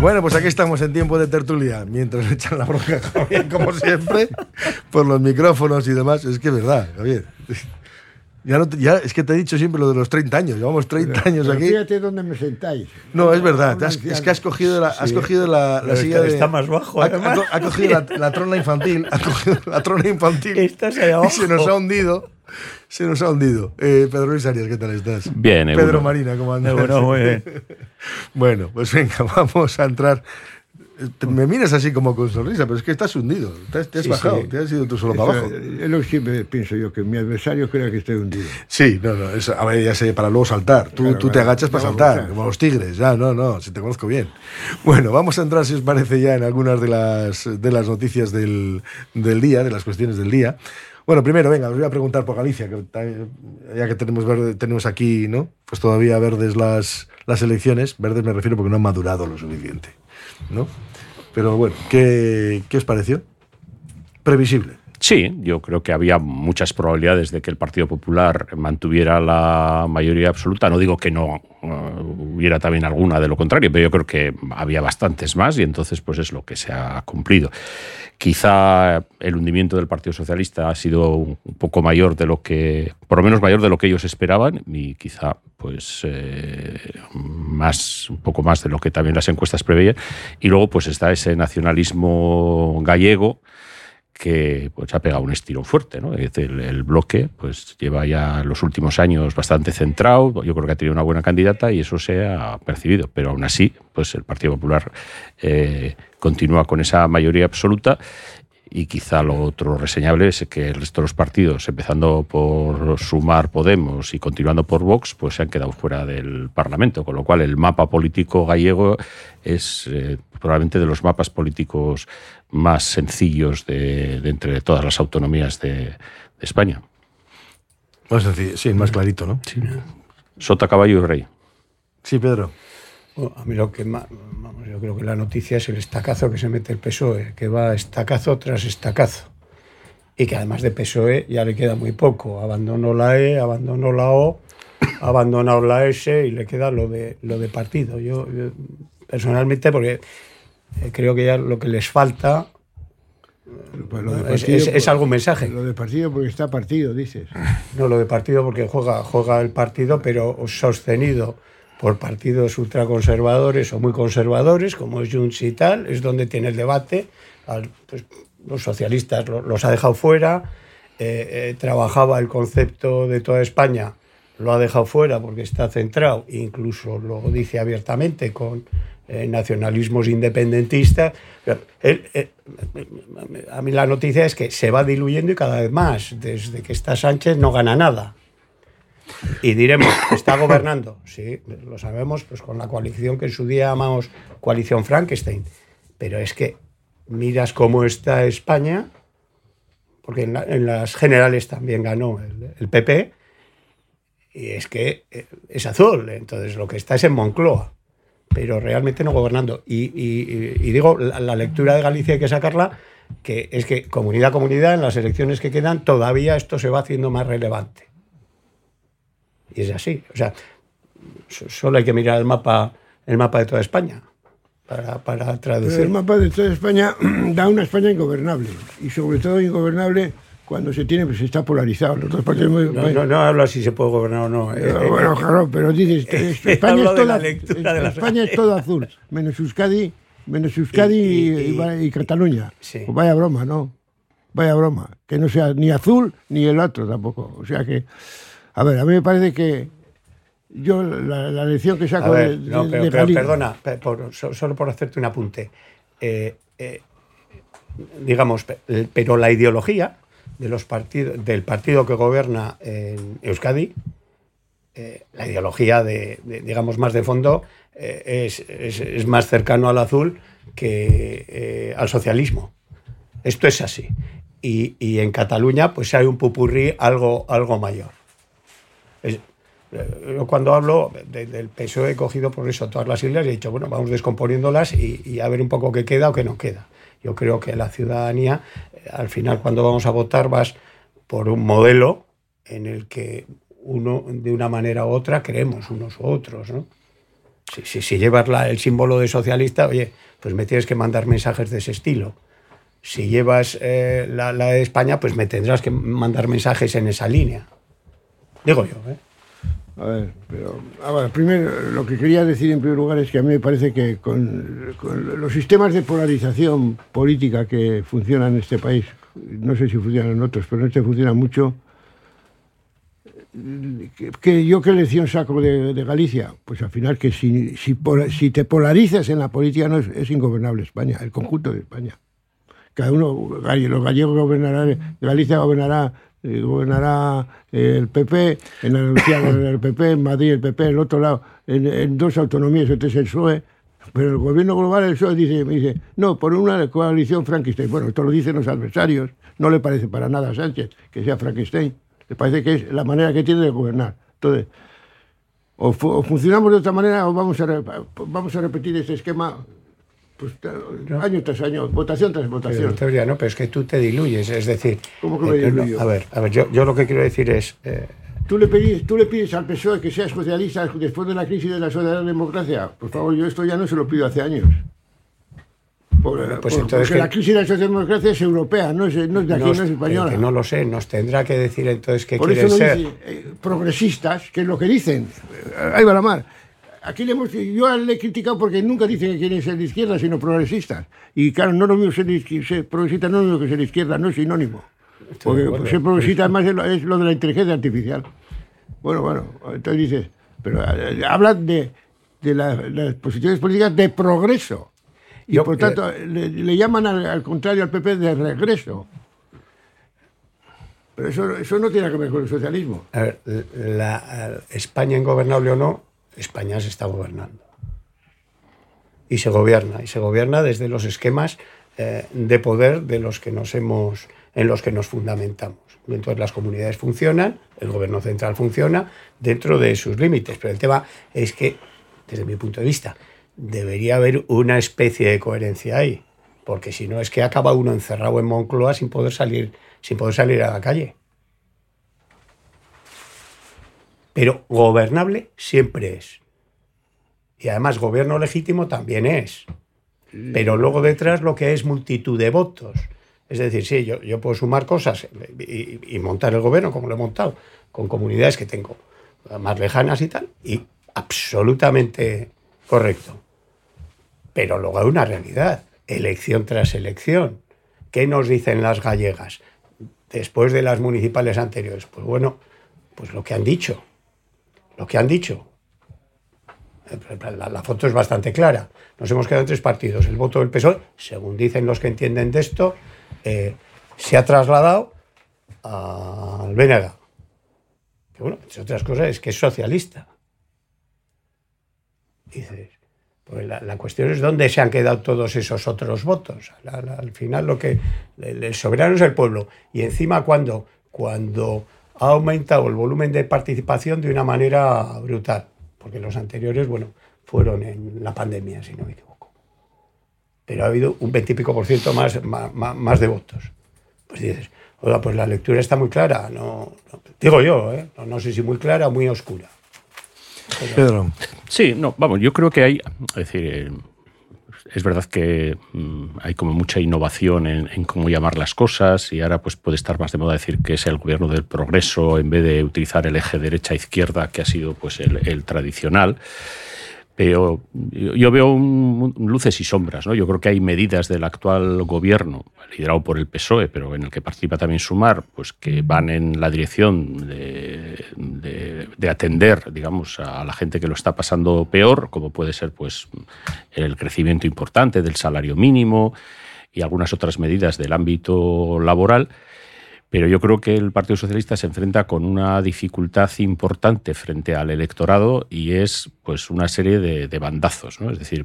Bueno, pues aquí estamos en tiempo de tertulia, mientras le echan la bronca a Javier, como siempre, por los micrófonos y demás. Es que es verdad, Javier. Ya, no te- ya es que te he dicho siempre lo de los 30 años. Llevamos 30 años Pero aquí. Fíjate dónde me sentáis. No, es verdad. has- es que has cogido la, has Sí. cogido la, la Pero silla está- de. está más bajo, Ha, además. ha- ha cogido la, la trona infantil. Ha cogido la trona infantil. Estás ahí y abajo. se nos ha hundido. Se nos ha hundido. Eh, Pedro Luis Arias, ¿qué tal estás? Bien, Pedro Egunon. Marina, ¿cómo andas? Egunon, muy bien. Bueno, pues venga, vamos a entrar. Te- Me miras así como con sonrisa, pero es que estás hundido. Te has, te has Sí, bajado, sí. te has ido tú solo para abajo. Es lo que siempre pienso yo, que mi adversario crea que estoy hundido. Sí, no, no, eso, a ver, ya sé, para luego saltar. Tú, Claro, tú te claro. agachas para No, saltar, claro. como los tigres, ya, no, no, si te conozco bien. Bueno, vamos a entrar, si os parece, ya en algunas de las, de las noticias del, del día, de las cuestiones del día. Bueno, primero, venga, os voy a preguntar por Galicia, que ya que tenemos, verde- tenemos aquí, ¿no? Pues todavía verdes las, las elecciones, verdes me refiero porque no han madurado lo suficiente, ¿no? Pero bueno, ¿qué, qué os pareció? Previsible. Sí, yo creo que había muchas probabilidades de que el Partido Popular mantuviera la mayoría absoluta. No digo que no eh, hubiera también alguna de lo contrario, pero yo creo que había bastantes más y entonces pues es lo que se ha cumplido. Quizá el hundimiento del Partido Socialista ha sido un poco mayor de lo que, por lo menos mayor de lo que ellos esperaban y quizá pues eh, más, un poco más de lo que también las encuestas preveían. Y luego pues está ese nacionalismo gallego que pues ha pegado un estirón fuerte, ¿no? El bloque pues lleva ya los últimos años bastante centrado, yo creo que ha tenido una buena candidata y eso se ha percibido, pero aún así pues el Partido Popular eh, continúa con esa mayoría absoluta y quizá lo otro reseñable es que el resto de los partidos, empezando por Sumar Podemos y continuando por Vox, pues se han quedado fuera del Parlamento, con lo cual el mapa político gallego es eh, probablemente de los mapas políticos más sencillos de, de entre todas las autonomías de, de España. Más sencillo, sí, más clarito, ¿no? Sota, caballo y rey. Sí, Pedro. Bueno, a mí lo que más, vamos, yo creo que la noticia es el estacazo que se mete el PSOE, que va estacazo tras estacazo. Y que además de PSOE ya le queda muy poco. Abandonó la E, abandonó la O, ha abandonado la S y le queda lo de, lo de partido. Yo, yo, personalmente, porque eh, creo que ya lo que les falta Pues lo de es, partido, es- algún mensaje. Lo de partido porque está partido, dices. No lo de partido porque juega, juega el partido, pero sostenido por partidos ultraconservadores o muy conservadores, como es Junts y tal, es donde tiene el debate. Pues, los socialistas lo- los ha dejado fuera, eh, eh, trabajaba el concepto de toda España, lo ha dejado fuera porque está centrado, incluso lo dice abiertamente con eh, nacionalismos independentistas. Él, eh, a mí la noticia es que se va diluyendo y cada vez más. Desde que está Sánchez no gana nada. Y diremos, ¿está gobernando? Sí, lo sabemos, pues con la coalición que en su día llamamos coalición Frankenstein. Pero es que miras cómo está España, porque en, la- en las generales también ganó el, PP, y es que eh, es azul, entonces lo que está es en Moncloa, pero realmente no gobernando. Y digo, la, la lectura de Galicia hay que sacarla, que es que comunidad a comunidad, en las elecciones que quedan, todavía esto se va haciendo más relevante. Y es así. O sea, so- solo hay que mirar el mapa, el mapa de toda España para, para Pero traducir. el mapa de toda España da una España ingobernable. Y sobre todo ingobernable cuando se tiene, pues está polarizado. Los dos partidos muy- No, no, no hablo si se puede gobernar o no. eh, Pero eh, bueno, claro, pero dices, eh, España, es toda, la España es azul, menos Euskadi, menos Euskadi y, Y- y- y- va- y Cataluña. Sí. Pues vaya broma, ¿no? Vaya broma. Que no sea ni azul ni el otro tampoco. O sea que, a ver, a mí me parece que yo la, la lección que saco ver, de, no, pero, de pero perdona, por- solo por hacerte un apunte. Eh, eh, digamos, eh, pero la ideología de los partidos, del partido que gobierna en Euskadi, eh, la ideología de, de, digamos, más de fondo, es, es- es más cercano al azul que al socialismo. Esto es así. Y, y en Cataluña, pues hay un pupurrí algo, algo mayor. Eh, yo cuando hablo de- del PSOE he cogido por eso todas las islas y he dicho, bueno, vamos descomponiéndolas y, a ver un poco qué queda o qué no queda. Yo creo que la ciudadanía, eh, al final cuando vamos a votar, vas por un modelo en el que uno de una manera u otra creemos unos u otros, ¿no? Si, llevas el símbolo de socialista, oye, pues me tienes que mandar mensajes de ese estilo. Si llevas eh, la, la de España, pues me tendrás que mandar mensajes en esa línea. Digo yo, ¿eh? A ver, pero a primero lo que quería decir en primer lugar es que a mí me parece que con, los sistemas de polarización política que funcionan en este país, no sé si funcionan en otros, pero en este funciona mucho. Que, que yo qué lección saco de, Galicia? Pues al final que si, si, si te polarizas en la política no es, es ingobernable España, el conjunto de España. Cada uno, los gallegos gobernarán, Galicia gobernará, eh, gobernará eh, el PP, en Andalucía gobernará el PP, en Madrid el PP, en el otro lado, en, dos autonomías, entonces el PSOE. Pero el gobierno global, el PSOE, dice, me dice, no, por una coalición Frankenstein. Bueno, esto lo dicen los adversarios, no le parece para nada a Sánchez que sea Frankenstein. Le parece que es la manera que tiene de gobernar. Entonces, o, o funcionamos de otra manera o vamos a, vamos a repetir este esquema pues, año tras año, votación tras votación. teoría, no, pero es que tú te diluyes, es decir... ¿Cómo que me eh, no, diluyo? a ver, a ver yo, yo lo que quiero decir es... eh, ¿Tú le, pedís, ¿Tú le pides al PSOE que sea socialista después de la crisis de la socialdemocracia? Por favor, yo esto ya no se lo pido hace años. Por- pues por- entonces porque que- la crisis de la socialdemocracia es europea, no es, no es de aquí, nos- no es española. que no lo sé, nos tendrá que decir entonces qué Por quiere eso no ser. dice eh, progresistas, que es lo que dicen. Ahí va la mar. Aquí le hemos, yo le he criticado porque nunca dicen que quieren ser de izquierda, sino progresistas. Y claro, no lo mismo ser, ser progresista, no es lo que ser de izquierda, no es sinónimo. Porque ser progresista además es lo, es lo de la inteligencia artificial. Bueno, bueno, entonces dices, pero eh, hablan de, de la- las posiciones políticas de progreso. Y Yo, por eh, tanto, le, le llaman al, al contrario al PP de regreso. Pero eso, eso no tiene que ver con el socialismo. A ver, la, España ingobernable o no, España se está gobernando. Y se gobierna, y se gobierna desde los esquemas eh, de poder de los que nos hemos, en los que nos fundamentamos. Entonces las comunidades funcionan, el gobierno central funciona dentro de sus límites. Pero el tema es que, desde mi punto de vista, debería haber una especie de coherencia ahí. Porque si no es que acaba uno encerrado en Moncloa sin poder salir, sin poder salir a la calle. Pero gobernable siempre es. Y además gobierno legítimo también es. Pero luego detrás lo que es multitud de votos. Es decir, sí, yo, yo puedo sumar cosas y, y montar el gobierno como lo he montado, con comunidades que tengo más lejanas y tal, y absolutamente correcto. Pero luego hay una realidad, elección tras elección. ¿Qué nos dicen las gallegas después de las municipales anteriores? Pues bueno, pues lo que han dicho. Lo que han dicho. La, foto es bastante clara. Nos hemos quedado en tres partidos. El voto del PSOE, según dicen los que entienden de esto, eh, se ha trasladado al BNG. Que bueno, entre otras cosas, es que es socialista. Dices, pues la, la cuestión es dónde se han quedado todos esos otros votos. Al final lo que el, el soberano es el pueblo. Y encima cuando, cuando ha aumentado el volumen de participación de una manera brutal. Porque los anteriores, bueno, fueron en la pandemia, si no me equivoco. Pero ha habido un veintipico por ciento más, más, más- más de votos. Pues dices, oiga, pues la lectura está muy clara. No, no- digo yo, ¿eh? no, no sé si muy clara o muy oscura. Pedro. Sí, no, vamos, yo creo que hay, es decir, eh, es verdad que mm, hay como mucha innovación en, cómo llamar las cosas y ahora pues puede estar más de moda decir que es el gobierno del progreso en vez de utilizar el eje derecha-izquierda que ha sido pues el tradicional. Pero yo veo un, luces y sombras. ¿no? Yo creo que hay medidas del actual gobierno, liderado por el PSOE, pero en el que participa también Sumar, pues que van en la dirección de, de, de, atender, digamos, a la gente que lo está pasando peor, como puede ser pues el crecimiento importante del salario mínimo y algunas otras medidas del ámbito laboral. Pero yo creo que el Partido Socialista se enfrenta con una dificultad importante frente al electorado y es pues una serie de, bandazos. Es decir,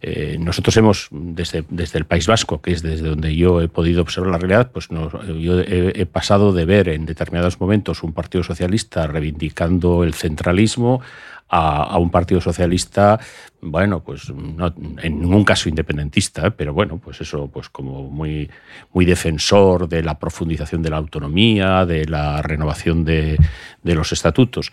eh, nosotros hemos, desde, desde, el País Vasco, que es desde donde yo he podido observar la realidad, pues yo he, he, pasado de ver en determinados momentos un Partido Socialista reivindicando el centralismo a, un Partido Socialista, bueno, pues en ningún caso independentista, pero bueno, pues eso, pues como muy, muy defensor de la profundización de la autonomía, de la renovación de los estatutos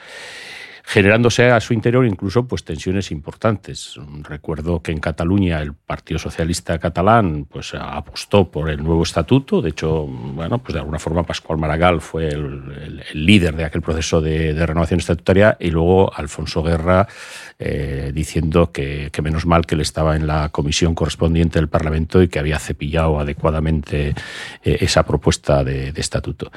generándose a su interior incluso pues tensiones importantes. Recuerdo que en Cataluña el Partido Socialista catalán pues apostó por el nuevo estatuto, de hecho, bueno, pues de alguna forma Pascual Maragall fue el, el, el líder de aquel proceso de, renovación estatutaria y luego Alfonso Guerra eh, diciendo que, que, menos mal que él estaba en la comisión correspondiente del Parlamento y que había cepillado adecuadamente eh, esa propuesta de, de estatuto.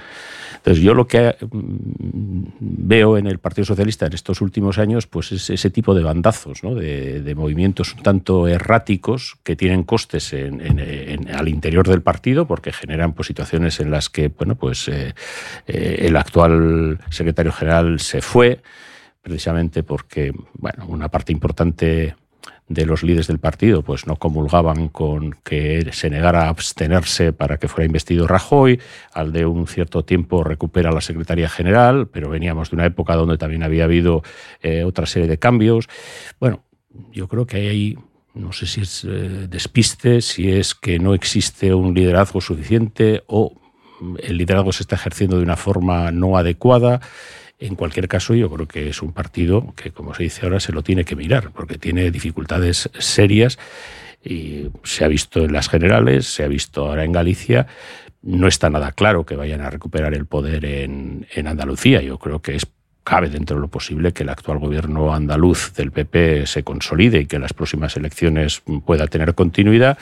Entonces yo lo que mm, veo en el Partido Socialista en estos últimos años pues es ese tipo de bandazos, ¿no? de, movimientos un tanto erráticos que tienen costes en, al interior del partido porque generan pues, situaciones en las que bueno, pues, eh, eh, el actual secretario general se fue precisamente porque bueno, una parte importante de los líderes del partido pues no comulgaban con que se negara a abstenerse para que fuera investido Rajoy, al de un cierto tiempo recupera la Secretaría General, pero veníamos de una época donde también había habido eh, otra serie de cambios. Bueno, yo creo que hay no sé si es eh, despiste, si es que no existe un liderazgo suficiente o el liderazgo se está ejerciendo de una forma no adecuada. En cualquier caso, yo creo que es un partido que, como se dice ahora, se lo tiene que mirar, porque tiene dificultades serias y se ha visto en las generales, se ha visto ahora en Galicia. No está nada claro que vayan a recuperar el poder en, Andalucía. Yo creo que es cabe dentro de lo posible que el actual gobierno andaluz del PP se consolide y que las próximas elecciones pueda tener continuidad.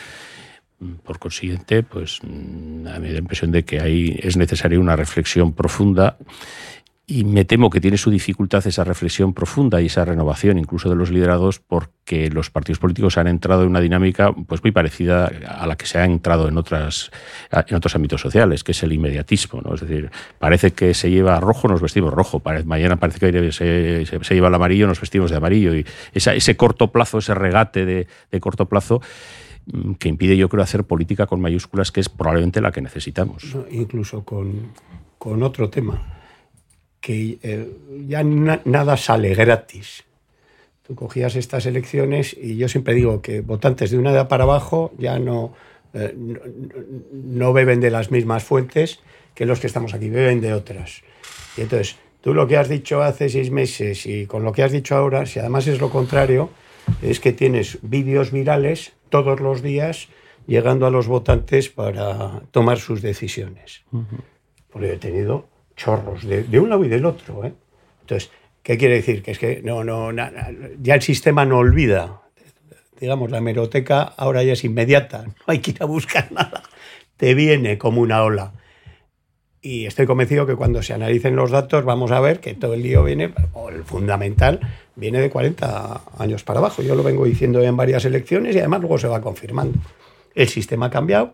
Por consiguiente, pues a mí me da la impresión de que ahí es necesaria una reflexión profunda y me temo que tiene su dificultad esa reflexión profunda y esa renovación incluso de los liderados porque los partidos políticos han entrado en una dinámica pues muy parecida a la que se ha entrado en otras en otros ámbitos sociales que es el inmediatismo ¿no? es decir parece que se lleva rojo nos vestimos rojo. Mañana parece que se, se, lleva el amarillo nos vestimos de amarillo. Y ese corto plazo ese regate de, corto plazo mm, que impide yo creo hacer política con mayúsculas que es probablemente la que necesitamos. Incluso con, con otro tema que eh, ya na nada sale gratis. Tú cogías estas elecciones y yo siempre digo que votantes de una edad para abajo ya no, eh, no, no, beben de las mismas fuentes que los que estamos aquí, beben de otras. Y entonces, tú lo que has dicho hace seis meses y con lo que has dicho ahora, si además es lo contrario, es que tienes vídeos virales todos los días llegando a los votantes para tomar sus decisiones. Uh -huh. Porque he tenido chorros de, de un lado y del otro. ¿eh? Entonces, ¿qué quiere decir? Que es que no, no, na, ya el sistema no olvida. Digamos, la hemeroteca ahora ya es inmediata, no hay que ir a buscar nada. Te viene como una ola. Y estoy convencido que cuando se analicen los datos vamos a ver que todo el lío viene, o el fundamental, viene de 40 años para abajo. Yo lo vengo diciendo en varias elecciones y además luego se va confirmando. El sistema ha cambiado,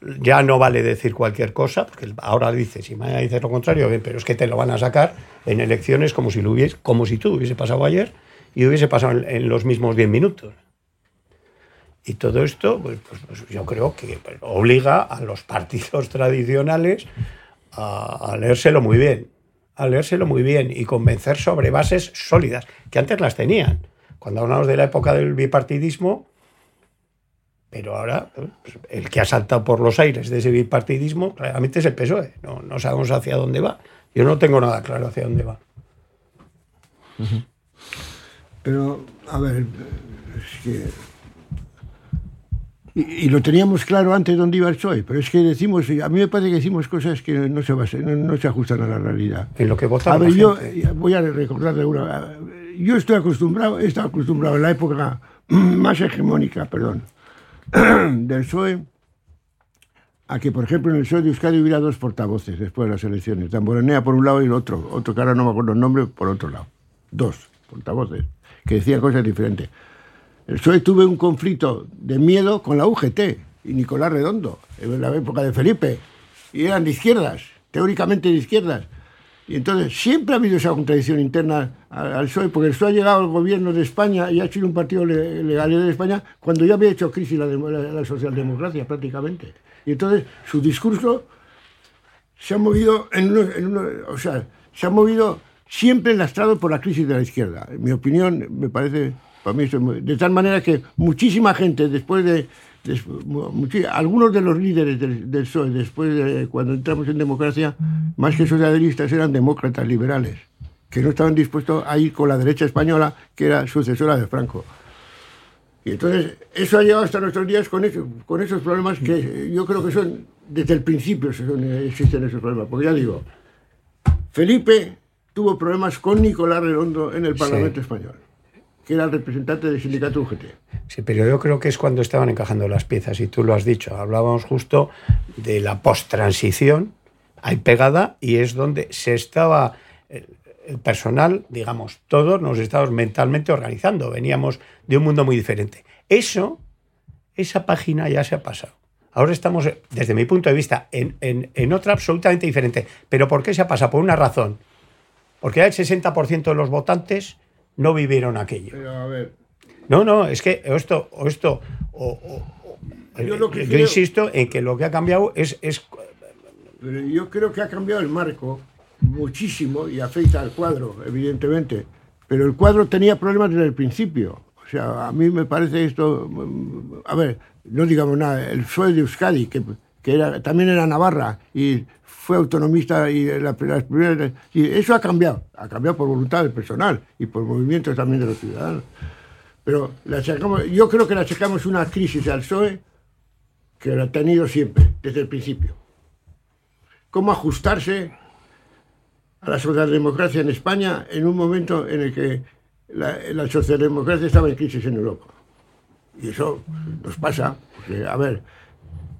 ya no vale decir cualquier cosa, porque ahora dices, y mañana dices lo contrario, pero es que te lo van a sacar en elecciones como si, lo hubiese, como si tú hubiese pasado ayer y hubiese pasado en, en los mismos 10 minutos. Y todo esto, pues, pues, pues yo creo que pues, obliga a los partidos tradicionales a, a leérselo muy bien, a leérselo muy bien y convencer sobre bases sólidas, que antes las tenían. Cuando hablamos de la época del bipartidismo, pero ahora pues, el que ha saltado por los aires de ese bipartidismo realmente es el PSOE. No, no sabemos hacia dónde va. Yo no tengo nada claro hacia dónde va. Pero, a ver, es que Y, y lo teníamos claro antes dónde iba el PSOE, pero es que decimos, a mí me parece que decimos cosas que no se, basan- no, no se ajustan a la realidad. En lo que A votaba ver, yo voy a recordarle una. Yo estoy acostumbrado, he estado acostumbrado en la época más hegemónica, perdón, del PSOE, a que, por ejemplo, en el PSOE de Euskadi hubiera dos portavoces después de las elecciones. Damborenea por un lado y el otro, otro que ahora no me acuerdo el nombre, por otro lado. Dos portavoces, que decían cosas diferentes. El PSOE tuve un conflicto de miedo con la UGT y Nicolás Redondo, en la época de Felipe, y eran de izquierdas, teóricamente de izquierdas. Y entonces siempre ha habido esa contradicción interna al PSOE, porque el PSOE ha llegado al gobierno de España y ha sido un partido le- legal de España cuando ya había hecho crisis la, demo- la- la socialdemocracia prácticamente. Y entonces su discurso se ha movido en uno, en uno- o sea, se ha movido siempre lastrado por la crisis de la izquierda. En mi opinión, me parece, para mí, de tal manera que muchísima gente después de, algunos de los líderes del, del PSOE, después de cuando entramos en democracia, más que socialistas eran demócratas liberales, que no estaban dispuestos a ir con la derecha española, que era sucesora de Franco. Y entonces, eso ha llegado hasta nuestros días con, eso- con esos problemas que yo creo que son, desde el principio son- existen esos problemas. Porque ya digo, Felipe tuvo problemas con Nicolás Redondo en el Parlamento Español, que era el representante del sindicato UGT. Sí, pero yo creo que es cuando estaban encajando las piezas, y tú lo has dicho. Hablábamos justo de la post-transición, hay pegada, y es donde se estaba el, el personal, digamos, todos nos estábamos mentalmente organizando. Veníamos de un mundo muy diferente. Eso, esa página ya se ha pasado. Ahora estamos, desde mi punto de vista, en, en- en otra absolutamente diferente. ¿Pero por qué se ha pasado? Por una razón. Porque ya el 60% de los votantes no vivieron aquello. Pero a ver, No, no, es que esto, esto, o, o- o- Yo lo que yo creo- insisto en que lo que ha cambiado es, es pero yo creo que ha cambiado el marco muchísimo y afecta al cuadro, evidentemente. Pero el cuadro tenía problemas desde el principio. O sea, a mí me parece esto. mm, A ver, no digamos nada. El PSOE de Euskadi, que, que era, también era Navarra y fue autonomista y la, las primeras. Y eso ha cambiado. Ha cambiado por voluntad del personal y por movimientos también de los ciudadanos. Pero le achacamos- yo creo que le achacamos una crisis al PSOE que la ha tenido siempre, desde el principio cómo ajustarse a la socialdemocracia en España en un momento en el que la, la socialdemocracia estaba en crisis en Europa. Y eso nos pasa, porque, a ver,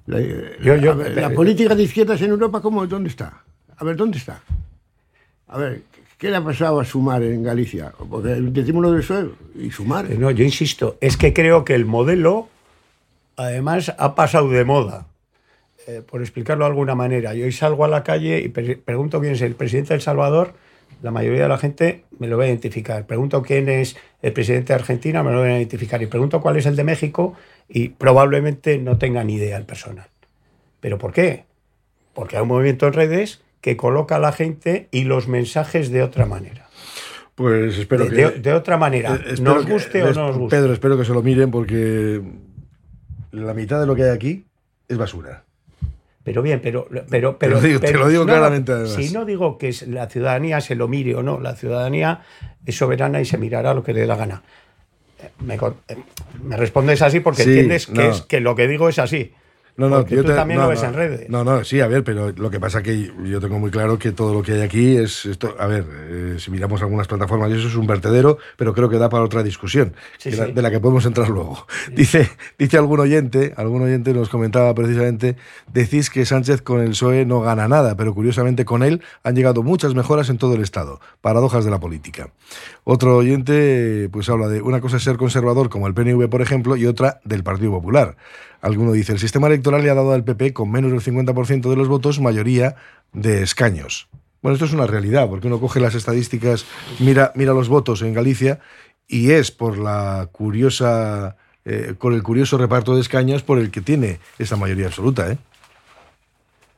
la, Yo- yo- ver, la política de izquierdas en Europa, ¿cómo, ¿dónde está? A ver, ¿dónde está? A ver, ¿qué le ha pasado a Sumar en Galicia? Porque decimos lo de PSOE y Sumar. No, yo insisto, es que creo que el modelo, además, ha pasado de moda. Eh, por explicarlo de alguna manera, yo hoy salgo a la calle y pre- pregunto quién es el presidente de El Salvador, la mayoría de la gente me lo va a identificar. Pregunto quién es el presidente de Argentina, me lo van a identificar. Y pregunto cuál es el de México y probablemente no tengan ni idea el personal. ¿Pero por qué? Porque hay un movimiento en redes que coloca a la gente y los mensajes de otra manera. Pues espero De, que. de- de otra manera, Eh, nos que- guste o no nos guste. Pedro, espero que se lo miren porque la mitad de lo que hay aquí es basura. Pero bien, pero. pero, pero lo digo- te lo digo no, claramente, además. Si no digo que la ciudadanía se lo mire o no, la ciudadanía es soberana y se mirará lo que le dé la gana. Eh, Me, eh, me respondes así porque Sí, entiendes que, no. es, que lo que digo es así. No, no, yo tú te- también no, lo ves no. en redes. No, no, sí, a ver, pero lo que pasa que yo tengo muy claro que todo lo que hay aquí es esto. A ver, eh, si miramos algunas plataformas, y eso es un vertedero, pero creo que da para otra discusión, Sí, la- de la que podemos entrar luego. Dice, dice algún oyente, algún oyente nos comentaba precisamente, decís que Sánchez con el PSOE no gana nada, pero curiosamente con él han llegado muchas mejoras en todo el Estado. Paradojas de la política. Otro oyente pues habla de una cosa es ser conservador como el PNV, por ejemplo, y otra del Partido Popular. Alguno dice, el sistema electoral le ha dado al PP con menos del 50% de los votos mayoría de escaños. Bueno, esto es una realidad, porque uno coge las estadísticas, mira, mira los votos en Galicia y es por la curiosa, eh, con el curioso reparto de escaños por el que tiene esa mayoría absoluta, ¿eh?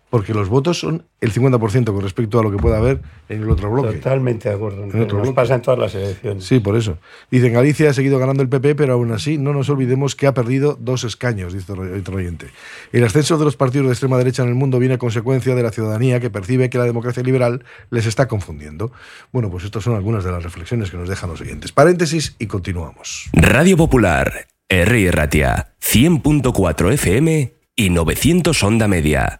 Porque los votos son el 50% con respecto a lo que pueda haber en el otro bloque. Totalmente de acuerdo. En otro Nos bloque. pasa en todas las elecciones. Sí, por eso. Dicen, Galicia ha seguido ganando el PP, pero aún así no nos olvidemos que ha perdido dos escaños, dice otro oyente. El ascenso de los partidos de extrema derecha en el mundo viene a consecuencia de la ciudadanía que percibe que la democracia liberal les está confundiendo. Bueno, pues estas son algunas de las reflexiones que nos dejan los oyentes. Paréntesis y continuamos. Radio Popular, Herri Ratia, 100.4 FM y 900 Onda Media.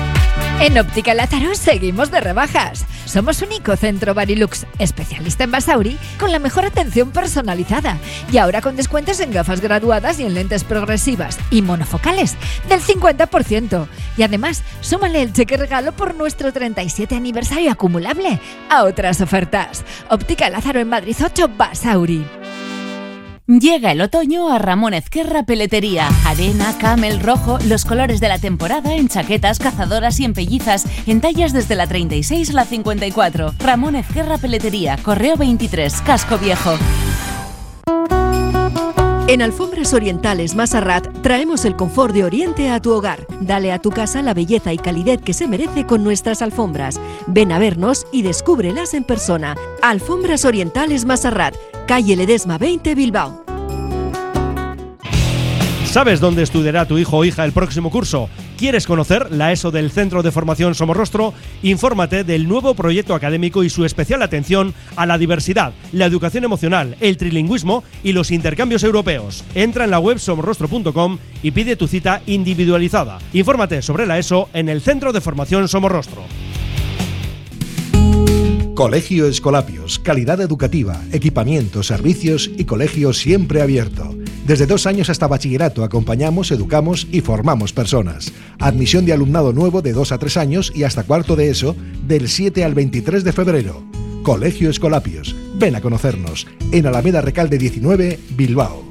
En Óptica Lázaro seguimos de rebajas. Somos único centro Barilux, especialista en Basauri, con la mejor atención personalizada. Y ahora con descuentos en gafas graduadas y en lentes progresivas y monofocales del 50%. Y además, súmale el cheque regalo por nuestro 37 aniversario acumulable a otras ofertas. Óptica Lázaro en Madrid 8 Basauri. Llega el otoño a Ramón Ezquerra Peletería. Arena, camel, rojo, los colores de la temporada en chaquetas, cazadoras y en pellizas, en tallas desde la 36 a la 54. Ramón Ezquerra Peletería, Correo 23, Casco Viejo. En Alfombras Orientales Masarrat traemos el confort de Oriente a tu hogar. Dale a tu casa la belleza y calidez que se merece con nuestras alfombras. Ven a vernos y descúbrelas en persona. Alfombras Orientales Masarrat, calle Ledesma 20 Bilbao. ¿Sabes dónde estudiará tu hijo o hija el próximo curso? ¿Quieres conocer la ESO del Centro de Formación Somorrostro? Infórmate del nuevo proyecto académico y su especial atención a la diversidad, la educación emocional, el trilingüismo y los intercambios europeos. Entra en la web somorrostro.com y pide tu cita individualizada. Infórmate sobre la ESO en el Centro de Formación Somorrostro. Colegio Escolapios, calidad educativa, equipamiento, servicios y colegio siempre abierto. Desde dos años hasta bachillerato acompañamos, educamos y formamos personas. Admisión de alumnado nuevo de 2 a 3 años y hasta cuarto de eso del 7 al 23 de febrero. Colegio Escolapios. Ven a conocernos en Alameda Recalde 19, Bilbao.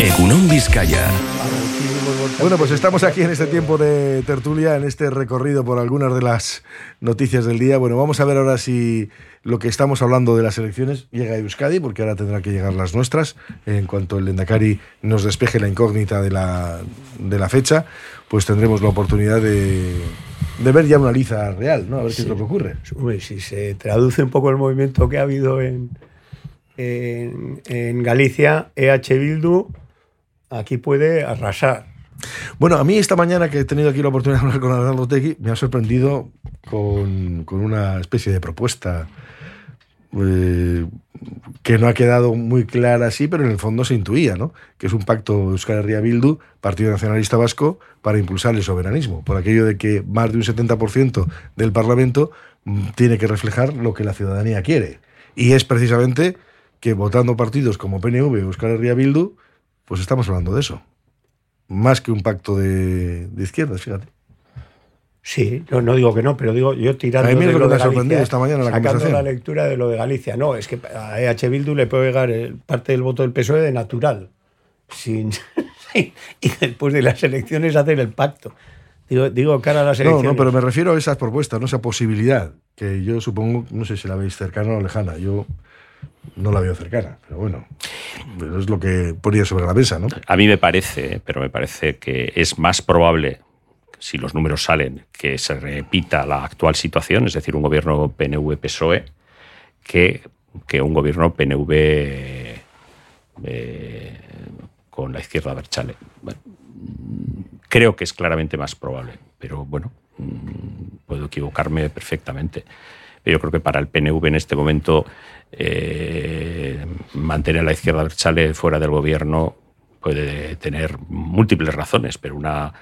Egunon Vizcaya. Bueno, pues estamos aquí en este tiempo de tertulia, en este recorrido por algunas de las noticias del día. Bueno, vamos a ver ahora si lo que estamos hablando de las elecciones llega a Euskadi, porque ahora tendrán que llegar las nuestras. En cuanto el Endacari nos despeje la incógnita de la, de la fecha, pues tendremos la oportunidad de, de ver ya una liza real, ¿no? A ver qué es lo que ocurre. Uy, si se traduce un poco el movimiento que ha habido en, en, en Galicia, EH Bildu aquí puede arrasar. Bueno, a mí esta mañana que he tenido aquí la oportunidad de hablar con Arnaldo Tegui, me ha sorprendido con, con una especie de propuesta eh, que no ha quedado muy clara así, pero en el fondo se intuía, ¿no? Que es un pacto Euskal Herria Bildu, Partido Nacionalista Vasco, para impulsar el soberanismo, por aquello de que más de un 70% del Parlamento tiene que reflejar lo que la ciudadanía quiere. Y es precisamente que votando partidos como PNV, Euskal Herria Bildu, pues estamos hablando de eso. Más que un pacto de, de izquierdas, fíjate. Sí, no, no digo que no, pero digo yo tirando A mí es de lo me de Galicia, esta mañana en la sacando la lectura de lo de Galicia. No, es que a EH Bildu le puede llegar parte del voto del PSOE de natural. Sin, y después de las elecciones hacer el pacto. Digo, digo cara a las No, elecciones. no, pero me refiero a esas propuestas, no esa posibilidad, que yo supongo, no sé si la veis cercana o lejana, yo no la veo cercana, pero bueno, es lo que ponía sobre la mesa, ¿no? A mí me parece, pero me parece que es más probable si los números salen, que se repita la actual situación, es decir, un gobierno PNV-PSOE, que, que un gobierno PNV eh, con la izquierda Berchale. Creo que es claramente más probable, pero bueno, mm, puedo equivocarme perfectamente. Yo creo que para el PNV en este momento eh, mantener a la izquierda Berchale fuera del gobierno puede tener múltiples razones, pero una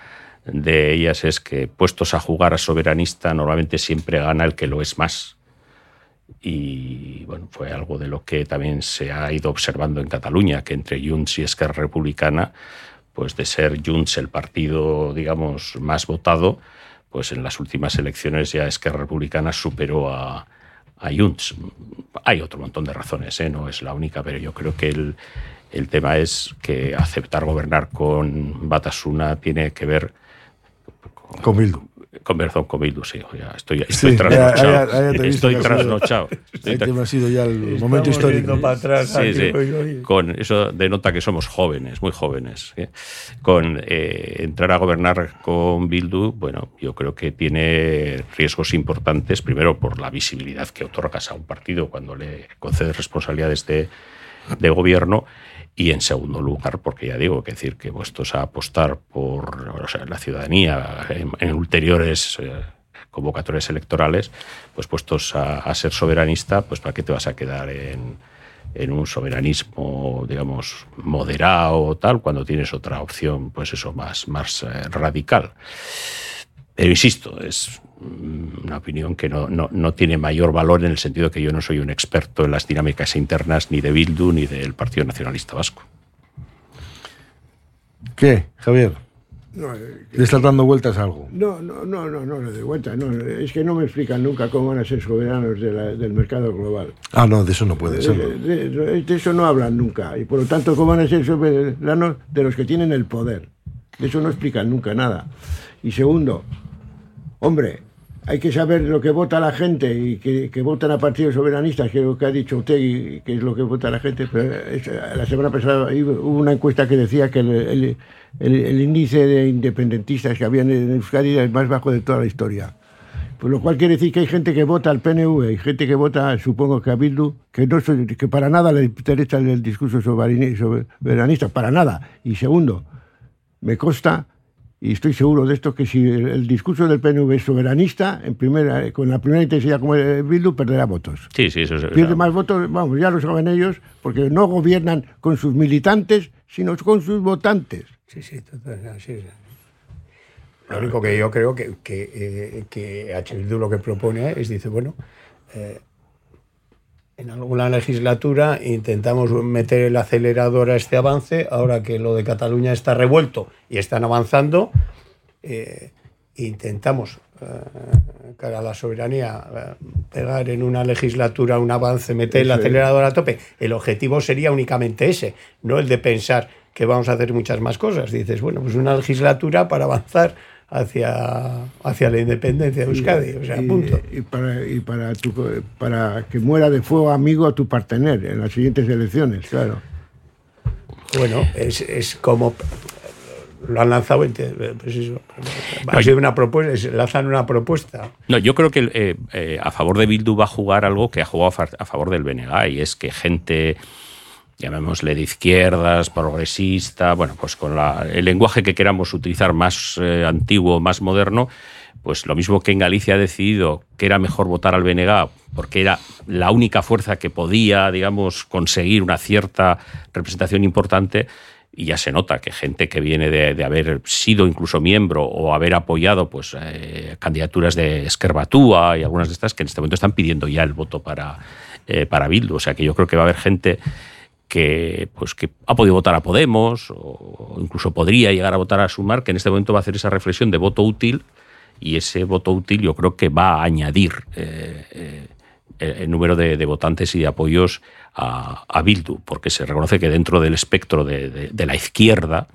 de ellas es que puestos a jugar a soberanista normalmente siempre gana el que lo es más. Y bueno, fue algo de lo que también se ha ido observando en Cataluña, que entre Junts y Esquerra Republicana, pues de ser Junts el partido, digamos, más votado, pues en las últimas elecciones ya Esquerra Republicana superó a, a Junts. Hay otro montón de razones, ¿eh? no es la única, pero yo creo que el, el tema es que aceptar gobernar con Batasuna tiene que ver Con Bildu. Con, perdón, con Bildu, sí. ya estoy, estoy Sí, trasnochado. ya- ya- estoy que ha sido- trasnochado. Estoy tra- ha sido ya el momento histórico. para atrás. Sí, sí. hoy, hoy. Con eso denota que somos jóvenes, muy jóvenes. ¿eh? Con eh, entrar a gobernar con Bildu, bueno, yo creo que tiene riesgos importantes. Primero, por la visibilidad que otorgas a un partido cuando le concedes responsabilidades de, de gobierno. Y en segundo lugar, porque ya digo, que decir que puestos a apostar por la ciudadanía en, ulteriores eh, convocatorias electorales, pues puestos a, a ser soberanista, pues ¿para qué te vas a quedar en, en un soberanismo, digamos, moderado o tal, cuando tienes otra opción, pues eso, más, más eh, radical? Pero insisto, es mm, una opinión que no, no, no tiene mayor valor en el sentido que yo no soy un experto en las dinámicas internas ni de Bildu ni del Partido Nacionalista Vasco. ¿Qué, Javier? No, eh, Le estás dando vueltas a algo. No, no, no, no, no le doy vuelta. No, es que no me explican nunca cómo van a ser soberanos de la- del mercado global. Ah, no, de eso no puede ser. De, de- de eso no hablan nunca. Y por lo tanto, ¿cómo van a ser soberanos de los que tienen el poder? Eso no explican nunca nada. Y segundo, hombre, hay que saber lo que vota la gente y que, votan a partidos soberanistas, que es lo que ha dicho Otegui, que es lo que vota la gente. Pero es- la semana pasada hubo una encuesta que decía que el, índice de independentistas que había en Euskadi era el más bajo de toda la historia. Por lo cual quiere decir que hay gente que vota al PNV, hay gente que vota, supongo que a Bildu, que, no, que para nada le interesa el, discurso soberani- soberanista, para nada. Y segundo, me consta, y estoy seguro de esto, que si el, el discurso del PNV es soberanista, en primera, con la primera intensidad como el Bildu, perderá votos. Sí, sí, eso es. Pierde más votos, vamos, ya lo saben ellos, porque no gobiernan con sus militantes, sino con sus votantes. Sí, sí, total, así es. Lo único que yo creo que, que, eh, que H. Bildu lo que propone es, dice, bueno, eh, en alguna legislatura intentamos meter el acelerador a este avance, ahora que lo de Cataluña está revuelto y están avanzando, eh, intentamos, eh, cara a la soberanía, eh, pegar en una legislatura un avance, meter el acelerador a tope. El objetivo sería únicamente ese, no el de pensar que vamos a hacer muchas más cosas. Dices, bueno, pues una legislatura para avanzar hacia, hacia la independencia de Euskadi. O sea, y, punto. y para, y para, tu- para que muera de fuego amigo a tu partener en las siguientes elecciones, claro. Bueno, es, es como lo han lanzado, pues eso, ha No, sido una propuesta, es- lanzan una propuesta. No, yo creo que eh, eh, a favor de Bildu va a jugar algo que ha jugado a favor del BNG y es que gente, llamémosle de izquierdas, progresista, bueno, pues con el lenguaje que queramos utilizar más eh, antiguo, más moderno, pues lo mismo que en Galicia ha decidido que era mejor votar al BNG porque era la única fuerza que podía, digamos, conseguir una cierta representación importante. Y ya se nota que gente que viene de, de haber sido incluso miembro o haber apoyado pues, eh, candidaturas de Esquerbatúa y algunas de estas que en este momento están pidiendo ya el voto para, eh, para Bildu. O sea que yo creo que va a haber gente que, pues, que ha podido votar a Podemos o incluso podría llegar a votar a Sumar, que en este momento va a hacer esa reflexión de voto útil y ese voto útil yo creo que va a añadir eh, eh, el número de, votantes y de apoyos a, Bildu, porque se reconoce que dentro del espectro de la izquierda,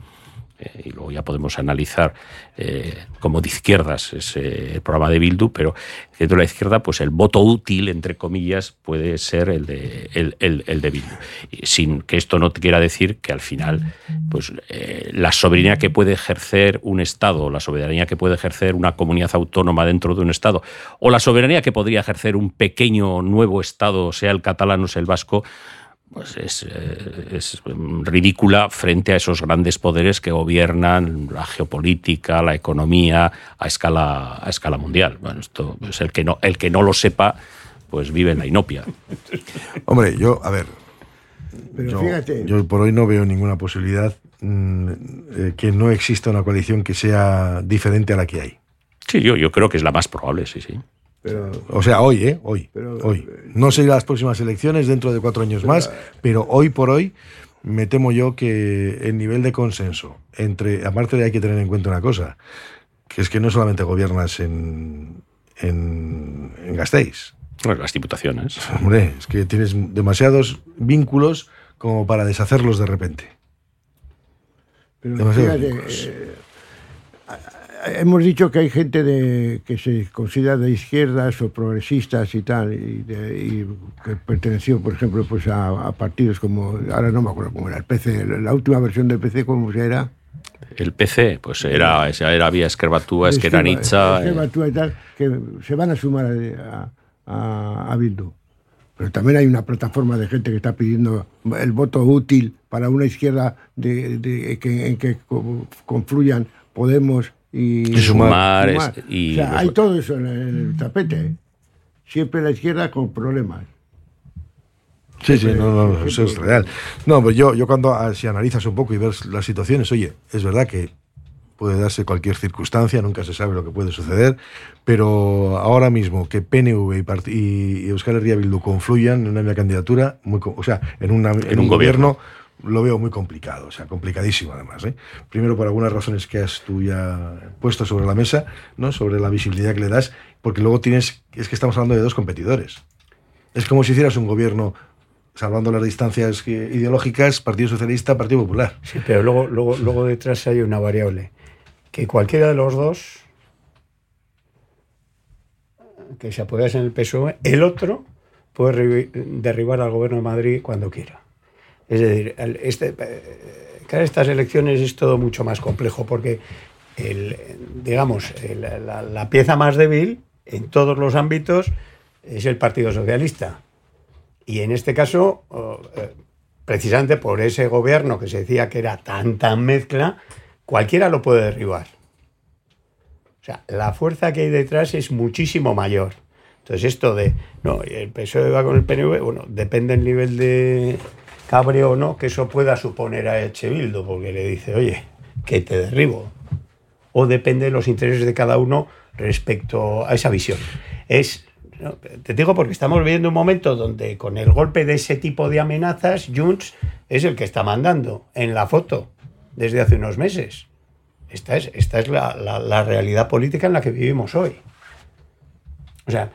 eh, y luego ya podemos analizar eh, como de izquierdas ese programa de Bildu, pero dentro de la izquierda, pues el voto útil, entre comillas, puede ser el de, el, el- de Bildu. Sin que esto no quiera decir que al final, pues eh, la soberanía que puede ejercer un Estado, la soberanía que puede ejercer una comunidad autónoma dentro de un Estado, o la soberanía que podría ejercer un pequeño nuevo Estado, sea el catalán o sea el vasco, pues es, eh, es ridícula frente a esos grandes poderes que gobiernan la geopolítica, la economía a escala, a escala mundial. Bueno, esto es el que no, el que no lo sepa, pues vive en la inopia. Hombre, yo, a ver. Pero yo, fíjate. yo por hoy no veo ninguna posibilidad mm, eh, que no exista una coalición que sea diferente a la que hay. Sí, yo, yo creo que es la más probable, sí, sí. Pero, O sea, hoy, ¿eh? Hoy. hoy. No sé las próximas elecciones dentro de cuatro años más, pero hoy por hoy me temo yo que el nivel de consenso entre. Aparte de hay que tener en cuenta una cosa, que es que no solamente gobiernas en, en, en Gasteiz. Las diputaciones. Hombre, es que tienes demasiados vínculos como para deshacerlos de repente. pero Demasiados fíjate, vínculos. eh, hemos dicho que hay gente de, que se considera de izquierdas o progresistas y tal, y, de- y que perteneció, por ejemplo, pues a, a partidos como, ahora no me acuerdo cómo era, el PC, la última versión del PC, ¿cómo se era? El PC, pues era, era vía Esquerbatúa, Esqueranitza. eh, y tal, que se van a sumar a, a, a Bildu. Pero también hay una plataforma de gente que está pidiendo el voto útil para una izquierda de, de- que, en que co- confluyan Podemos y, Y Sumar, es- y o sea, los- hay todo eso en el, en el tapete. ¿eh? Siempre la izquierda con problemas. Sí, sí, no, no, no, eso es real. No, pues yo, yo cuando ah, si analizas un poco y ves las situaciones, oye, es verdad que puede darse cualquier circunstancia, nunca se sabe lo que puede suceder, pero ahora mismo que PNV y, y, Euskal Herria Bildu confluyan en una candidatura, muy, o sea, en, una- en un, un gobierno, lo veo muy complicado, o sea, complicadísimo además. ¿eh? Primero por algunas razones que has tú ya puesto sobre la mesa, ¿no? sobre la visibilidad que le das, porque luego tienes, es que estamos hablando de dos competidores. Es como si hicieras un gobierno, salvando las distancias ideológicas, Partido Socialista, Partido Popular. Sí, pero luego, luego, luego detrás hay una variable. Que cualquiera de los dos que se apoyase en el PSOE, el otro puede derribar al gobierno de Madrid cuando quiera. Es decir, este, eh, estas elecciones es todo mucho más complejo porque, el, digamos, la, la pieza más débil en todos los ámbitos es el Partido Socialista. Y en este caso, eh, precisamente por ese gobierno que se decía que era tanta mezcla, cualquiera lo puede derribar. O sea, la fuerza que hay detrás es muchísimo mayor. Entonces, esto de, no, el PSOE va con el PNV, bueno, depende del nivel de cabreo o no que eso pueda suponer a Eche Bildu, porque le dice, oye, que te derribo. O depende de los intereses de cada uno respecto a esa visión. Es, te digo porque estamos viviendo un momento donde con el golpe de ese tipo de amenazas, Junts es el que está mandando en la foto desde hace unos meses. Esta es, esta es la- la realidad política en la que vivimos hoy. O sea,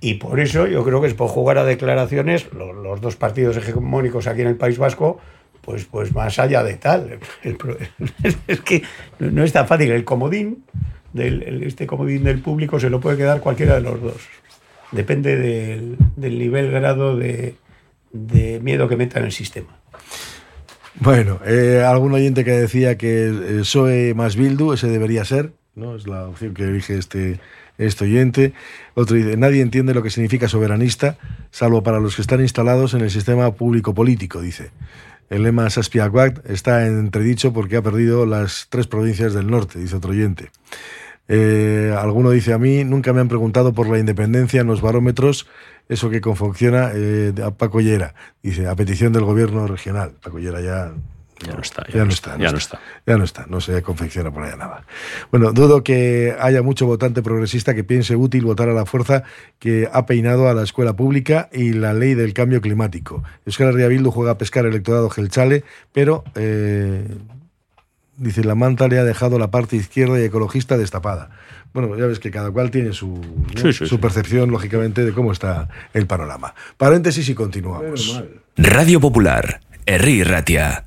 y, por eso yo creo que es por jugar a declaraciones lo- los, dos partidos hegemónicos aquí en el País Vasco, pues, pues más allá de tal. Es que no, es tan fácil. El comodín, del, el- este comodín del público se lo puede quedar cualquiera de los dos. Depende del, nivel, grado de, de miedo que meta en el sistema. Bueno, eh, algún oyente que decía que el PSOE más Bildu, ese debería ser, ¿no? Es la opción que elige este, este oyente. Otro dice, nadie entiende lo que significa soberanista, salvo para los que están instalados en el sistema público político, dice. El lema Saspiacuac está en entredicho porque ha perdido las tres provincias del norte, dice otro oyente. Eh, alguno dice a mí, nunca me han preguntado por la independencia en los barómetros, eso que confecciona eh, a Paco Llera. Dice, a petición del gobierno regional. Paco ya, Ya no está, ya no está, ya no está. Ya no está, no se confecciona por allá nada. Bueno, dudo que haya mucho votante progresista que piense útil votar a la fuerza que ha peinado a la escuela pública y la ley del cambio climático. Euskal Herria Bildu juega a pescar electorado gelchale, pero eh, dice la manta le ha dejado la parte izquierda y ecologista destapada. Bueno, ya ves que cada cual tiene su, ¿no? Sí, sí, su sí. percepción, lógicamente, de cómo está el panorama. Paréntesis y continuamos. Radio Popular, Herri Ratia.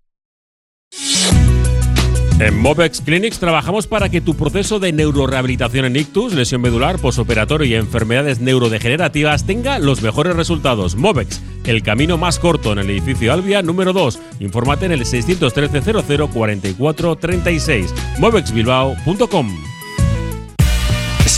En Movex Clinics trabajamos para que tu proceso de neurorehabilitación en ictus, lesión medular, posoperatorio y enfermedades neurodegenerativas tenga los mejores resultados. Movex, el camino más corto en el edificio Albia número 2. Infórmate en el 613 00 44 36. movexbilbao.com.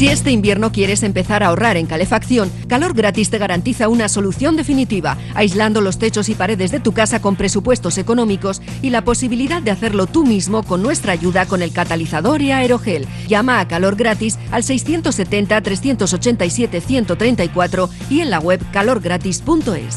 Si este invierno quieres empezar a ahorrar en calefacción, Calor Gratis te garantiza una solución definitiva, aislando los techos y paredes de tu casa con presupuestos económicos y la posibilidad de hacerlo tú mismo con nuestra ayuda con el catalizador y aerogel. Llama a Calor Gratis al 670-387-134 y en la web calorgratis.es.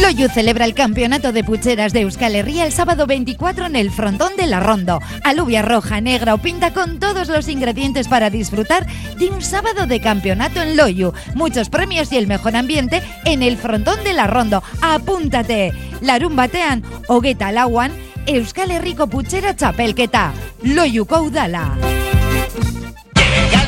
Loyu celebra el campeonato de pucheras de Euskal Herria el sábado 24 en el frontón de la Rondo. Alubia roja, negra o pinta con todos los ingredientes para disfrutar de un sábado de campeonato en Loyu. Muchos premios y el mejor ambiente en el frontón de la Rondo. ¡Apúntate! Larun batean, hogueta lauan, Euskal Herriko putxera txapelketa. Loyuko udala.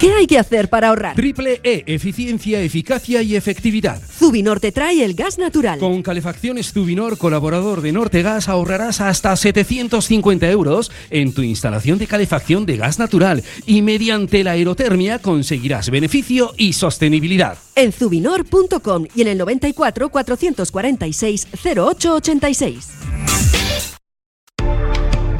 ¿Qué hay que hacer para ahorrar? Triple E, eficiencia, eficacia y efectividad. Zubinor te trae el gas natural. Con calefacciones Zubinor, colaborador de Nortegas, ahorrarás hasta 750 euros en tu instalación de calefacción de gas natural y mediante la aerotermia conseguirás beneficio y sostenibilidad. En zubinor.com y en el 94 446 0886.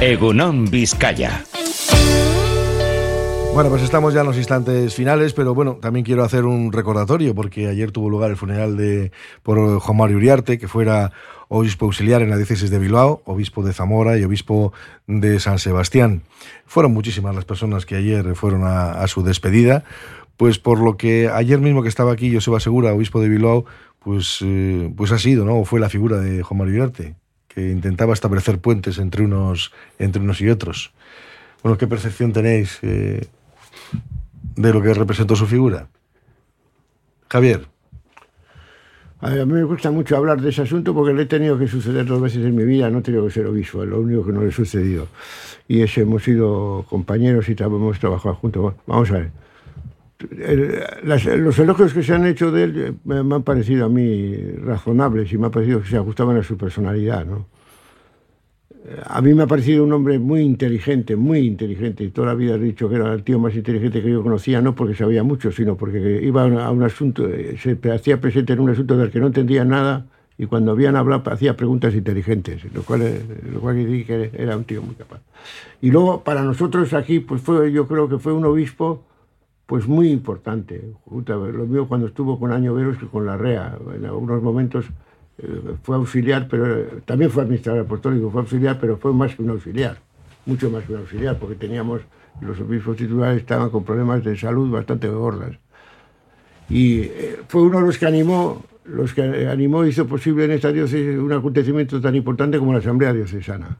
Egunon Vizcaya. Bueno, pues estamos ya en los instantes finales, pero bueno, también quiero hacer un recordatorio porque ayer tuvo lugar el funeral de por Juan Mario Uriarte, que fuera obispo auxiliar en la diócesis de Bilbao, obispo de Zamora y obispo de San Sebastián. Fueron muchísimas las personas que ayer fueron a, su despedida, pues por lo que ayer mismo que estaba aquí Joseba Segura, obispo de Bilbao, pues, eh, pues ha sido, ¿no? Fue la figura de Juan Mario Uriarte, intentaba establecer puentes entre unos, entre unos y otros. Bueno, ¿qué percepción tenéis eh, de lo que representó su figura? Javier. A mí me gusta mucho hablar de ese asunto porque le he tenido que suceder dos veces en mi vida, no he tenido que ser obispo, lo único que no le sucedido. Y es, hemos sido compañeros y hemos trabajado juntos. Vamos a ver. El- las- los elogios que se han hecho de él eh, me, me han parecido a mí razonables y me ha parecido que se ajustaban a su personalidad. ¿no? Eh, A mí me ha parecido un hombre muy inteligente, muy inteligente, y toda la vida he dicho que era el tío más inteligente que yo conocía, no porque sabía mucho, sino porque iba a un, a un asunto, eh, se hacía presente en un asunto del que no entendía nada, y cuando habían hablado hacía preguntas inteligentes, lo cual, lo cual decir que era un tío muy capaz. Y luego, para nosotros aquí, pues fue, yo creo que fue un obispo pues muy importante. Lo mío cuando estuvo con Año Veros que con la REA. En algunos momentos eh, fue auxiliar, pero también fue administrador apostólico, fue auxiliar, pero fue más que un auxiliar, mucho más que un auxiliar, porque teníamos, los obispos titulares estaban con problemas de salud bastante gordas. Y eh, fue uno de los que animó, los que animó, hizo posible en esta diócesis un acontecimiento tan importante como la Asamblea Diocesana,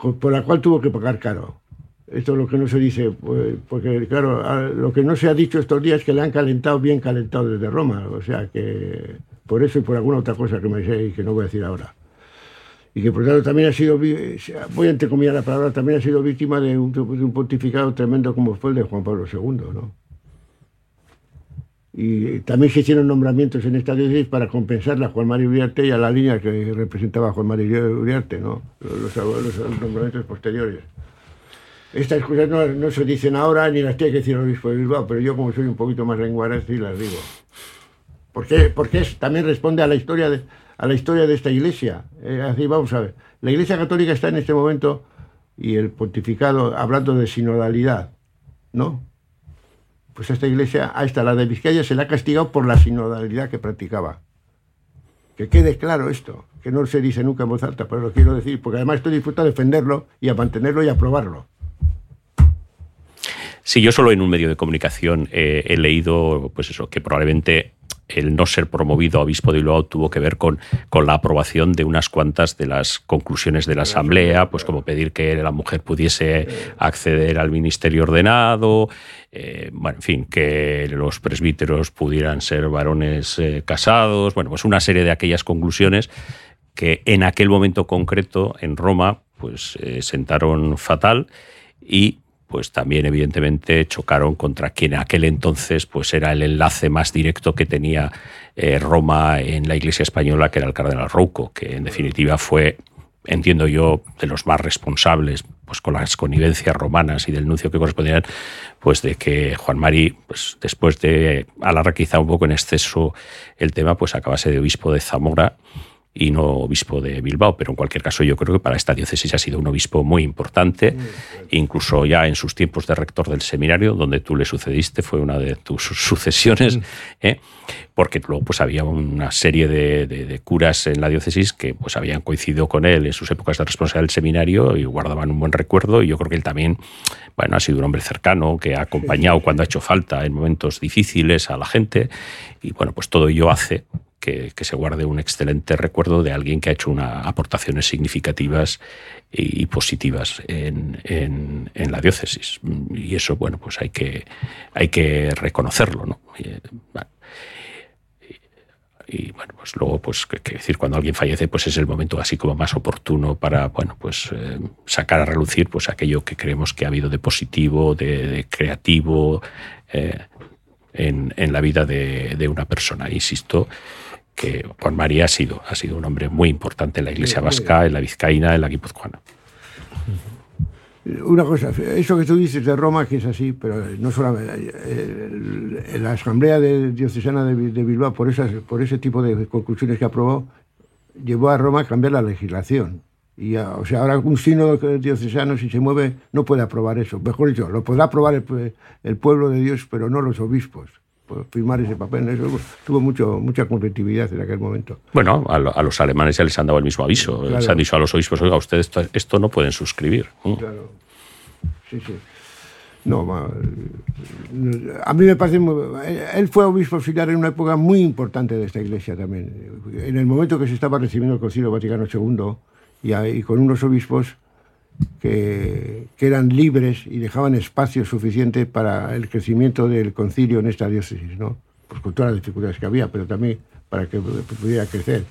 por la cual tuvo que pagar caro. Esto es lo que no se dice, pues, porque claro, lo que no se ha dicho estos días es que le han calentado bien calentado desde Roma, o sea que por eso y por alguna otra cosa que me sé y que no voy a decir ahora. Y que por tanto también ha sido, voy a entrecomillar la palabra, también ha sido víctima de un, de un pontificado tremendo como fue el de Juan Pablo II, ¿no? Y también se hicieron nombramientos en esta diócesis para compensarle a Juan María Uriarte y a la línea que representaba Juan María Uriarte, ¿no? Los, los- los nombramientos posteriores. Estas cosas no, no se dicen ahora ni las tiene que decir el obispo de Bilbao, pero yo como soy un poquito más lenguaraz sí las digo. Porque también responde a la historia de, a esta iglesia. Eh, así vamos a ver. La iglesia católica está en este momento, y el pontificado, hablando de sinodalidad, ¿no? Pues esta iglesia, a esta, la de Vizcaya, se la ha castigado por la sinodalidad que practicaba. Que quede claro esto, que no se dice nunca en voz alta, pero lo quiero decir, porque además estoy dispuesto a defenderlo y a mantenerlo y a aprobarlo. Sí, yo solo en un medio de comunicación eh, he leído, pues eso, que probablemente el no ser promovido a obispo de Bilbao tuvo que ver con, con la aprobación de unas cuantas de las conclusiones de la asamblea, pues como pedir que la mujer pudiese acceder al ministerio ordenado, eh, en fin, que los presbíteros pudieran ser varones eh, casados, bueno, pues una serie de aquellas conclusiones que en aquel momento concreto en Roma pues sentaron fatal y pues también evidentemente chocaron contra quien en aquel entonces pues era el enlace más directo que tenía eh, Roma en la Iglesia española, que era el cardenal Rouco, que en definitiva fue, entiendo yo, de los más responsables pues con las connivencias romanas y del nuncio que correspondían, pues de que Juan Mari, pues después de alargar quizá un poco en exceso el tema, pues acabase de obispo de Zamora y no obispo de Bilbao, pero en cualquier caso yo creo que para esta diócesis ha sido un obispo muy importante, incluso ya en sus tiempos de rector del seminario, donde tú le sucediste, fue una de tus sucesiones, ¿eh? porque luego pues había una serie de, de- de curas en la diócesis que pues habían coincidido con él en sus épocas de responsabilidad del seminario y guardaban un buen recuerdo y yo creo que él también bueno, ha sido un hombre cercano que ha acompañado cuando ha hecho falta en momentos difíciles a la gente y bueno, pues todo ello hace que, se guarde un excelente recuerdo de alguien que ha hecho una, aportaciones significativas y, positivas en, en- la diócesis. Y eso, bueno, pues hay que, hay que reconocerlo, ¿no? Y, eh, bueno, pues luego, pues, que, decir, cuando alguien fallece, pues es el momento así como más oportuno para, bueno, pues eh, sacar a relucir pues aquello que creemos que ha habido de positivo, de, de creativo eh, en, en la vida de, de una persona. Insisto que Juan María ha sido, ha sido un hombre muy importante en la iglesia vasca, en la vizcaína, en la guipuzcoana. Una cosa, eso que tú dices de Roma, que es así, pero no solamente. eh, la Asamblea de- Diocesana de, Bi- de Bilbao, por, esas, por ese tipo de conclusiones que aprobó, llevó a Roma a cambiar la legislación. Y a- o sea, ahora un sínodo diocesano, si se mueve, no puede aprobar eso. Mejor dicho, lo podrá aprobar el, el pueblo de Dios, pero no los obispos. Por firmar ese papel. Eso tuvo mucho, mucha competitividad en aquel momento. Bueno, a, lo- a los alemanes ya les han dado el mismo aviso. Claro. Les han dicho a los obispos, oiga, ustedes esto, esto no pueden suscribir. ¿Mm? Claro. Sí, sí. No, a mí me parece. muy- él fue obispo auxiliar en una época muy importante de esta iglesia también. En el momento que se estaba recibiendo el Concilio Vaticano II y, y con unos obispos que, que eran libres y dejaban espacio suficiente para el crecimiento del concilio en esta diócesis, ¿no? Pues con todas las dificultades que había, pero también para que pudiera crecer.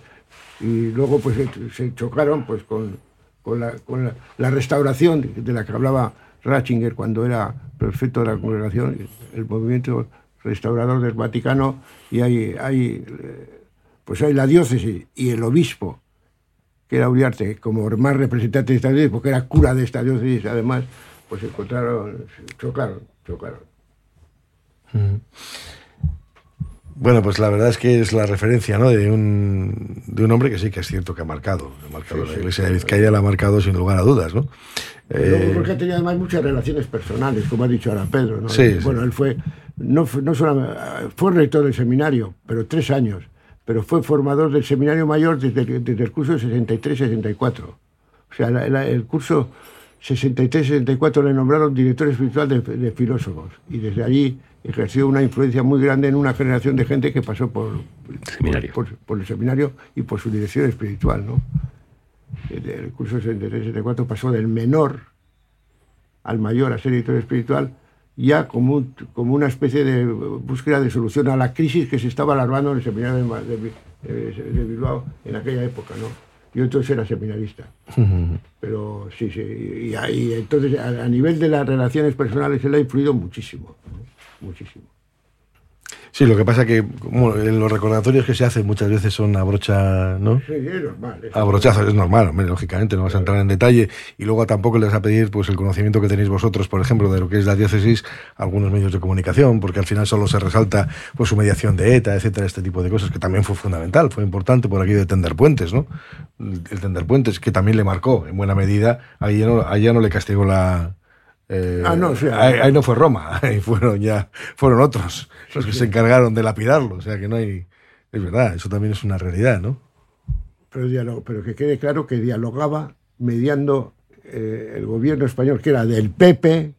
Y luego pues se- chocaron pues con, con, la, con la, la restauración de- de la que hablaba Ratzinger cuando era prefecto de la congregación, el movimiento restaurador del Vaticano, y hay, hay, eh, pues hay la diócesis y el obispo, que era Uriarte, como más representante de esta diócesis, porque era cura de esta diócesis, además, pues encontraron, chocaron, chocaron. Bueno, pues la verdad es que es la referencia ¿no? de, un, de un hombre que sí que es cierto que ha marcado. Ha marcado Sí, la sí, iglesia de sí. Vizcaya, la ha marcado sin lugar a dudas. ¿no? Eh, porque tenía además muchas relaciones personales, como ha dicho ahora Pedro. ¿no? Sí, bueno, él fue, no, fue- no solamente, fue rector del seminario, pero tres años. Pero fue formador del seminario mayor desde, desde el curso 63-64. O sea, la- la- el curso 63-64 le nombraron director espiritual de, de filósofos y desde allí ejerció una influencia muy grande en una generación de gente que pasó por, Seminario. por, por el seminario y por su dirección espiritual. ¿no? El, el curso 63-64 pasó del menor al mayor a ser director espiritual ya como, un- como una especie de búsqueda de solución a la crisis que se estaba alarmando en el seminario de, de de- Bilbao en aquella época. ¿no? Yo entonces era seminarista. Pero sí, sí. Y, ahí, entonces, a, a nivel de las relaciones personales, él ha influido muchísimo. ¿no? Muchísimo. Sí, lo que pasa que como en los recordatorios que se hacen muchas veces son a brocha, ¿no? Sí, es normal. es A brochazo, es normal, hombre, lógicamente, no vas a entrar en detalle. Y luego tampoco les vas a pedir pues, el conocimiento que tenéis vosotros, por ejemplo, de lo que es la diócesis, a algunos medios de comunicación, porque al final solo se resalta pues, su mediación de ETA, etcétera, este tipo de cosas, que también fue fundamental, fue importante por aquí de tender puentes, ¿no? El tender puentes, que también le marcó en buena medida, no, ahí ya no le castigó la. Eh, Ah, no, o sea, ahí, ahí no fue Roma, ahí fueron ya fueron otros los que se encargaron de lapidarlo, o sea que no hay. Es verdad, eso también es una realidad, ¿no? Pero, dialo- pero que quede claro que dialogaba mediando eh, el gobierno español, que era del PP,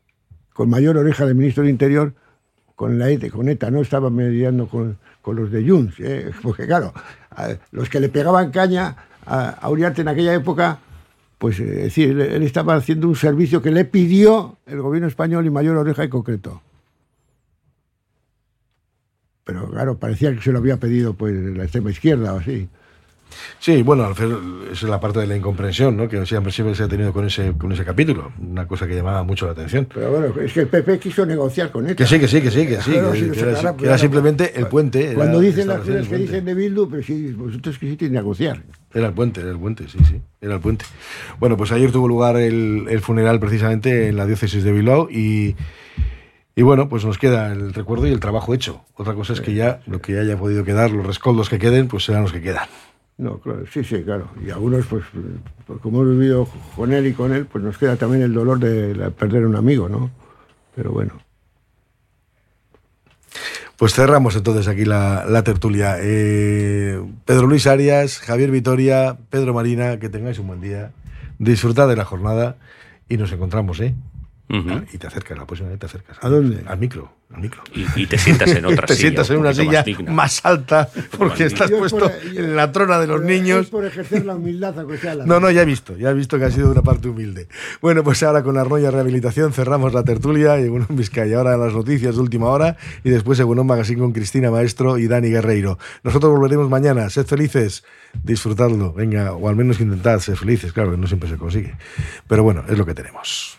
con mayor oreja del ministro del Interior, con la ETA, con ETA no estaba mediando con, con los de Junts, ¿eh? porque claro, los que le pegaban caña a, a Uriarte en aquella época, pues eh, es decir, él, estaba haciendo un servicio que le pidió el gobierno español y mayor oreja en concreto. Pero claro, parecía que se lo había pedido pues la extrema izquierda o así. Sí, bueno, al final es la parte de la incomprensión, ¿no? Que siempre, siempre se ha tenido con ese, con ese capítulo, una cosa que llamaba mucho la atención. Pero bueno, es que el PP quiso negociar con ETA. Que sí, que sí, que sí, que sí, Claro, que, si que era, pues, era era- simplemente el puente. era Cuando dicen las cosas que dicen de Bildu, pero si vosotros quisisteis negociar. Era el puente, era el puente, sí, sí, era el puente. Bueno, pues ayer tuvo lugar el, el funeral precisamente en la diócesis de Bilbao y, y bueno, pues nos queda el recuerdo y el trabajo hecho. Otra cosa es que ya lo que haya podido quedar, los rescoldos que queden, pues serán los que quedan. No, claro, sí, sí, claro. Y algunos, pues, como hemos vivido con él y con él, pues nos queda también el dolor de perder un amigo, ¿no? Pero bueno. Pues cerramos entonces aquí la, la tertulia. Eh, Pedro Luis Arias, Javier Vitoria, Pedro Marina, que tengáis un buen día. Disfrutad de la jornada y nos encontramos, ¿eh? Ah, Y te acercas, la próxima vez te acercas. ¿A dónde? Al micro, al micro. Y, y te sientas en otra te silla. sientas en un una silla más más alta porque más estás puesto por- en la trona de los niños. Es por ejercer la humildad, aunque sea la No, no, ya he visto, ya he visto que ha sido una parte humilde. Bueno, pues ahora con la Roya Rehabilitación cerramos la tertulia y bueno, Vizcaya, ahora las noticias de última hora y después Egunon Magazine con Cristina Maestro y Dani Guerreiro. Nosotros volveremos mañana, sed felices, disfrutadlo, venga, o al menos intentad ser felices, claro que no siempre se consigue. Pero bueno, es lo que tenemos.